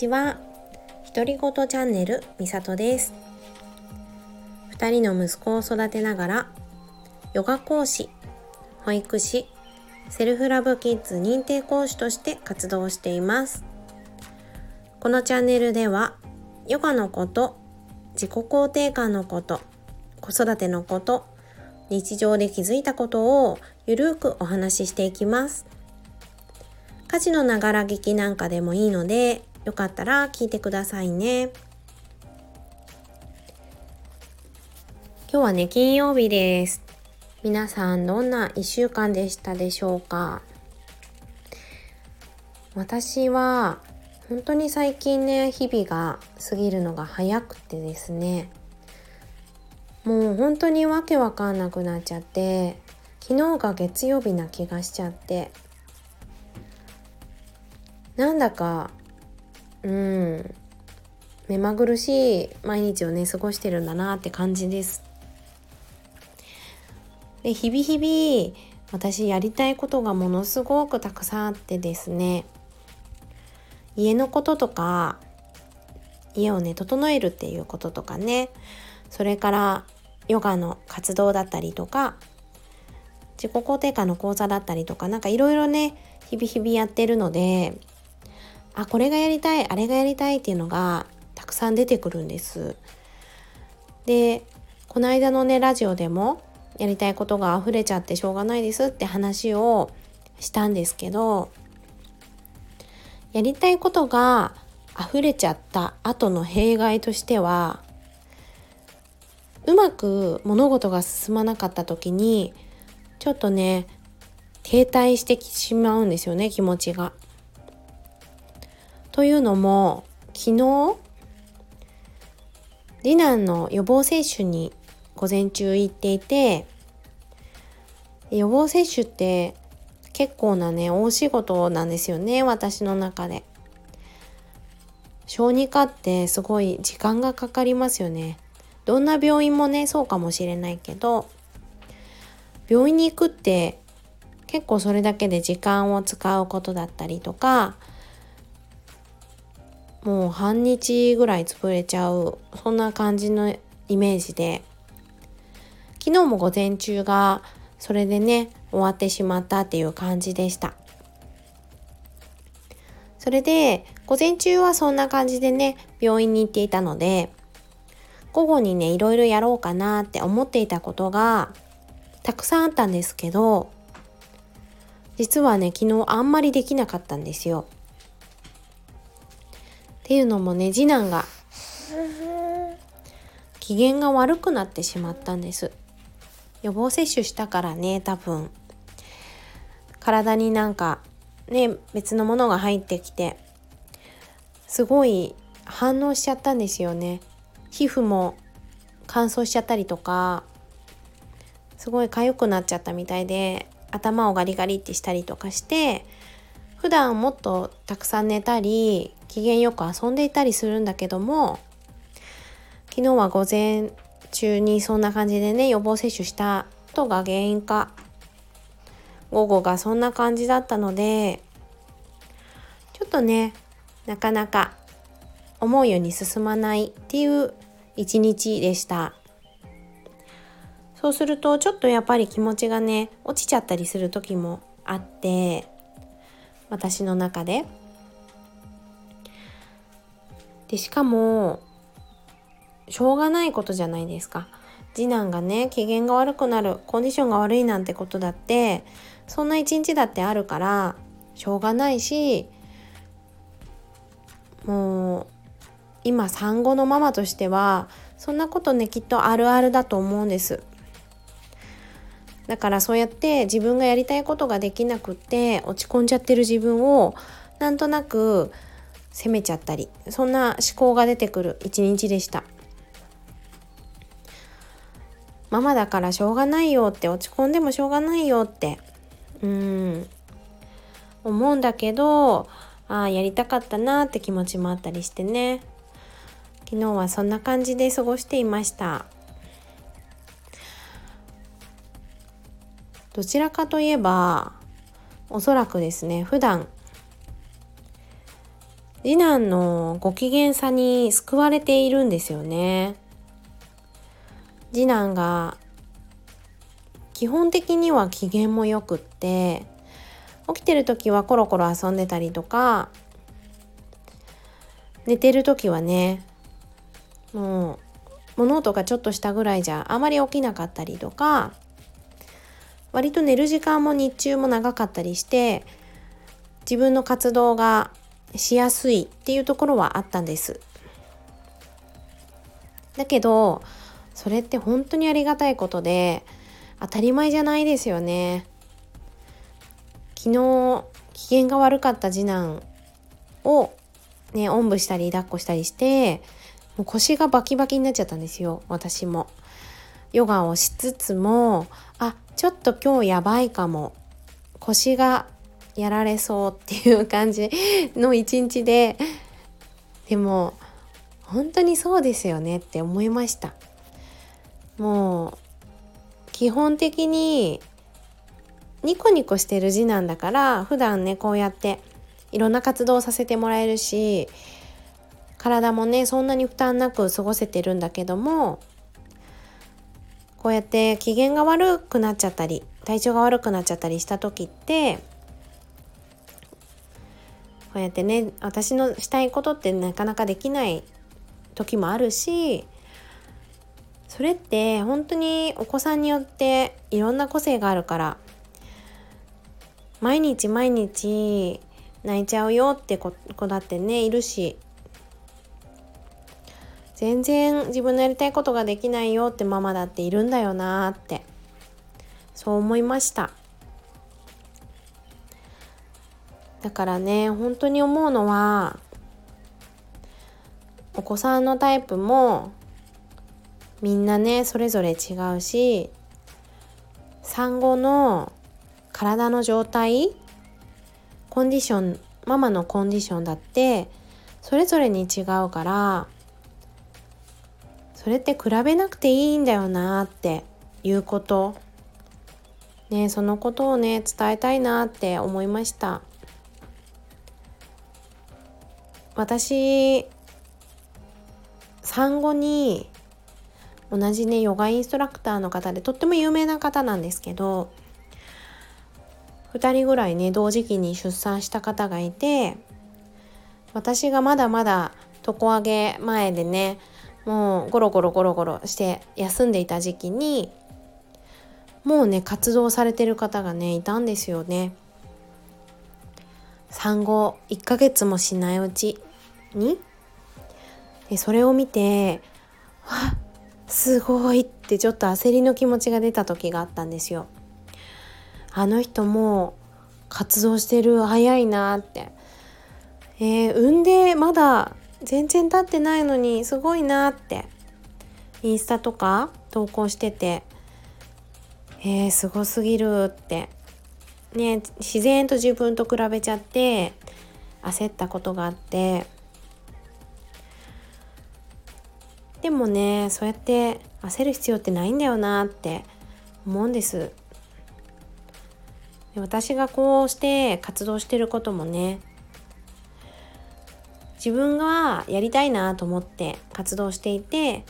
ちは。独り言チャンネルみさとです。2人の息子を育てながらヨガ講師保育士セルフラブキッズ認定講師として活動しています。このチャンネルではヨガのこと自己肯定感のこと子育てのこと日常で気づいたことをゆるーくお話ししていきます。家事のながら聞きなんかでもいいのでよかったら聞いてくださいね。今日はね金曜日です。皆さんどんな1週間でしたでしょうか？私は本当に最近ね日々が過ぎるのが早くてですね。もう本当にわけわかんなくなっちゃって昨日が月曜日な気がしちゃって。なんだかうん目まぐるしい毎日をね過ごしてるんだなって感じです。で日々日々私やりたいことがものすごくたくさんあってですね家のこととか家をね整えるっていうこととかねそれからヨガの活動だったりとか自己肯定感の講座だったりとか何かいろいろね日々日々やってるのであこれがやりたいあれがやりたいっていうのがたくさん出てくるんです。でこの間のねラジオでもやりたいことが溢れちゃってしょうがないですって話をしたんですけどやりたいことが溢れちゃった後の弊害としてはうまく物事が進まなかった時にちょっとね停滞してしまうんですよね気持ちが。というのも昨日次男の予防接種に午前中行っていて予防接種って結構なね大仕事なんですよね私の中で。小児科ってすごい時間がかかりますよね。どんな病院もねそうかもしれないけど病院に行くって結構それだけで時間を使うことだったりとかもう半日ぐらい潰れちゃうそんな感じのイメージで昨日も午前中がそれでね終わってしまったっていう感じでしたそれで午前中はそんな感じでね病院に行っていたので午後にねいろいろやろうかなって思っていたことがたくさんあったんですけど実はね昨日あんまりできなかったんですよ。っていうのもね次男が機嫌が悪くなってしまったんです。予防接種したからね多分。体になんかね別のものが入ってきてすごい反応しちゃったんですよね。皮膚も乾燥しちゃったりとかすごい痒くなっちゃったみたいで頭をガリガリってしたりとかして普段もっとたくさん寝たり機嫌よく遊んでいたりするんだけども昨日は午前中にそんな感じでね予防接種したことが原因か午後がそんな感じだったのでちょっとねなかなか思うように進まないっていう一日でした。そうするとちょっとやっぱり気持ちがね落ちちゃったりする時もあって私の中で。でしかもしょうがないことじゃないですか。次男がね機嫌が悪くなるコンディションが悪いなんてことだってそんな一日だってあるからしょうがないしもう今産後のママとしてはそんなことねきっとあるあるだと思うんです。だからそうやって自分がやりたいことができなくって落ち込んじゃってる自分をなんとなく責めちゃったりそんな思考が出てくる一日でした。ママだからしょうがないよって落ち込んでもしょうがないよってうん思うんだけどああやりたかったなって気持ちもあったりしてね。昨日はそんな感じで過ごしていました。どちらかといえばおそらくですね普段次男のご機嫌さに救われているんですよね。次男が基本的には機嫌もよくって起きてる時はコロコロ遊んでたりとか寝てる時はねもう物音がちょっとしたぐらいじゃあまり起きなかったりとか割と寝る時間も日中も長かったりして自分の活動がしやすいっていうところはあったんです。だけどそれって本当にありがたいことで当たり前じゃないですよね。昨日機嫌が悪かった次男をねおんぶしたり抱っこしたりしてもう腰がバキバキになっちゃったんですよ私も。ヨガをしつつもあちょっと今日やばいかも。腰がやられそうっていう感じの一日ででも本当にそうですよねって思いました。もう基本的にニコニコしてる字なんだから普段ねこうやっていろんな活動をさせてもらえるし体もねそんなに負担なく過ごせてるんだけどもこうやって機嫌が悪くなっちゃったり体調が悪くなっちゃったりした時ってこうやってね私のしたいことってなかなかできない時もあるしそれって本当にお子さんによっていろんな個性があるから毎日毎日泣いちゃうよって子だってねいるし全然自分のやりたいことができないよってママだっているんだよなってそう思いました。だからね本当に思うのはお子さんのタイプもみんなねそれぞれ違うし産後の体の状態コンディションママのコンディションだってそれぞれに違うからそれって比べなくていいんだよなっていうこと。ねそのことをね伝えたいなって思いました。私産後に同じねヨガインストラクターの方でとっても有名な方なんですけど2人ぐらいね同時期に出産した方がいて私がまだまだ床上げ前でねもうゴロゴロゴロゴロして休んでいた時期にもうね活動されてる方がねいたんですよね。産後1ヶ月もしないうちにでそれを見てわすごいってちょっと焦りの気持ちが出た時があったんですよ。あの人も活動してる早いなって。えー、産んでまだ全然経ってないのにすごいなって。インスタとか投稿しててえー、すごすぎるって。ね自然と自分と比べちゃって焦ったことがあって。でもねそうやって焦る必要ってないんだよなって思うんです。私がこうして活動してることもね自分がやりたいなと思って活動していて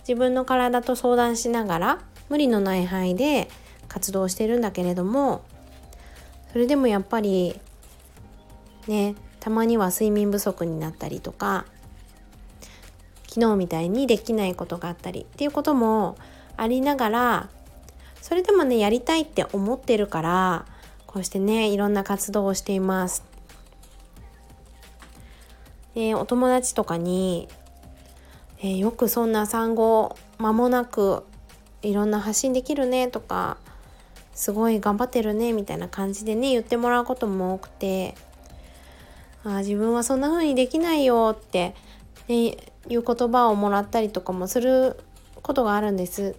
自分の体と相談しながら無理のない範囲で活動してるんだけれどもそれでもやっぱりねたまには睡眠不足になったりとか昨日みたいにできないことがあったりっていうこともありながらそれでもねやりたいって思ってるからこうしてねいろんな活動をしています。でお友達とかに、えー、よくそんな産後間もなくいろんな発信できるねとかすごい頑張ってるねみたいな感じでね言ってもらうことも多くてあ自分はそんな風にできないよって、ね、いう言葉をもらったりとかもすることがあるんです。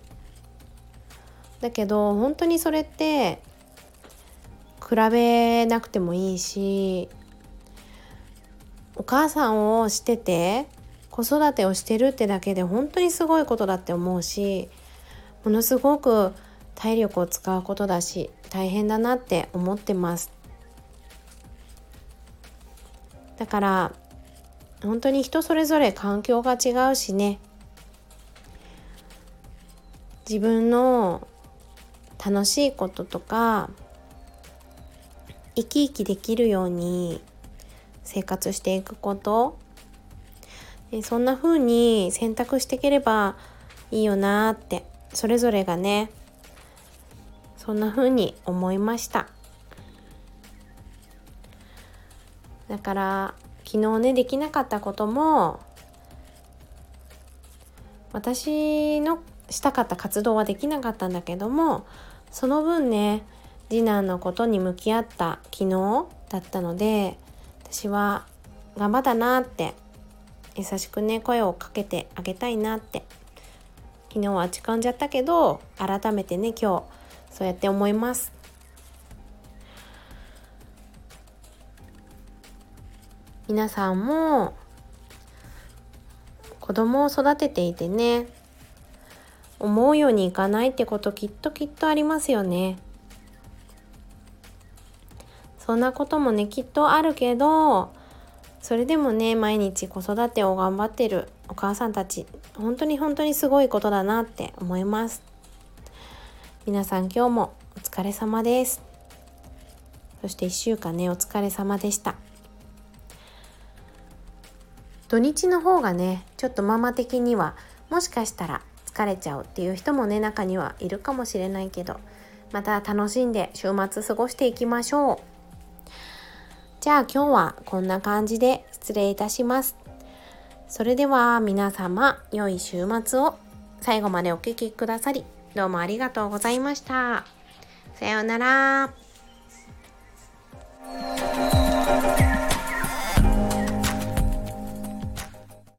だけど本当にそれって比べなくてもいいしお母さんをしてて子育てをしてるってだけで本当にすごいことだって思うしものすごく体力を使うことだし大変だなって思ってます。だから本当に人それぞれ環境が違うしね。自分の楽しいこととか生き生きできるように生活していくこと。そんな風に選択していければいいよなってそれぞれがねそんな風に思いました。だから昨日ねできなかったことも私のしたかった活動はできなかったんだけどもその分ね次男のことに向き合った昨日だったので私は頑張ったなって優しくね声をかけてあげたいなって。昨日は落ち込んじゃったけど改めてね今日そうやって思います。皆さんも子供を育てていてね思うようにいかないってこときっときっとありますよね。そんなこともねきっとあるけどそれでもね毎日子育てを頑張ってるお母さんたち本当に本当にすごいことだなって思います。皆さん今日もお疲れ様です。そして1週間ねお疲れ様でした。土日の方がねちょっとママ的にはもしかしたら疲れちゃうっていう人もね中にはいるかもしれないけどまた楽しんで週末過ごしていきましょう。じゃあ今日はこんな感じで失礼いたしますそれでは皆様良い週末を最後までお聴きくださりどうもありがとうございました。さようなら。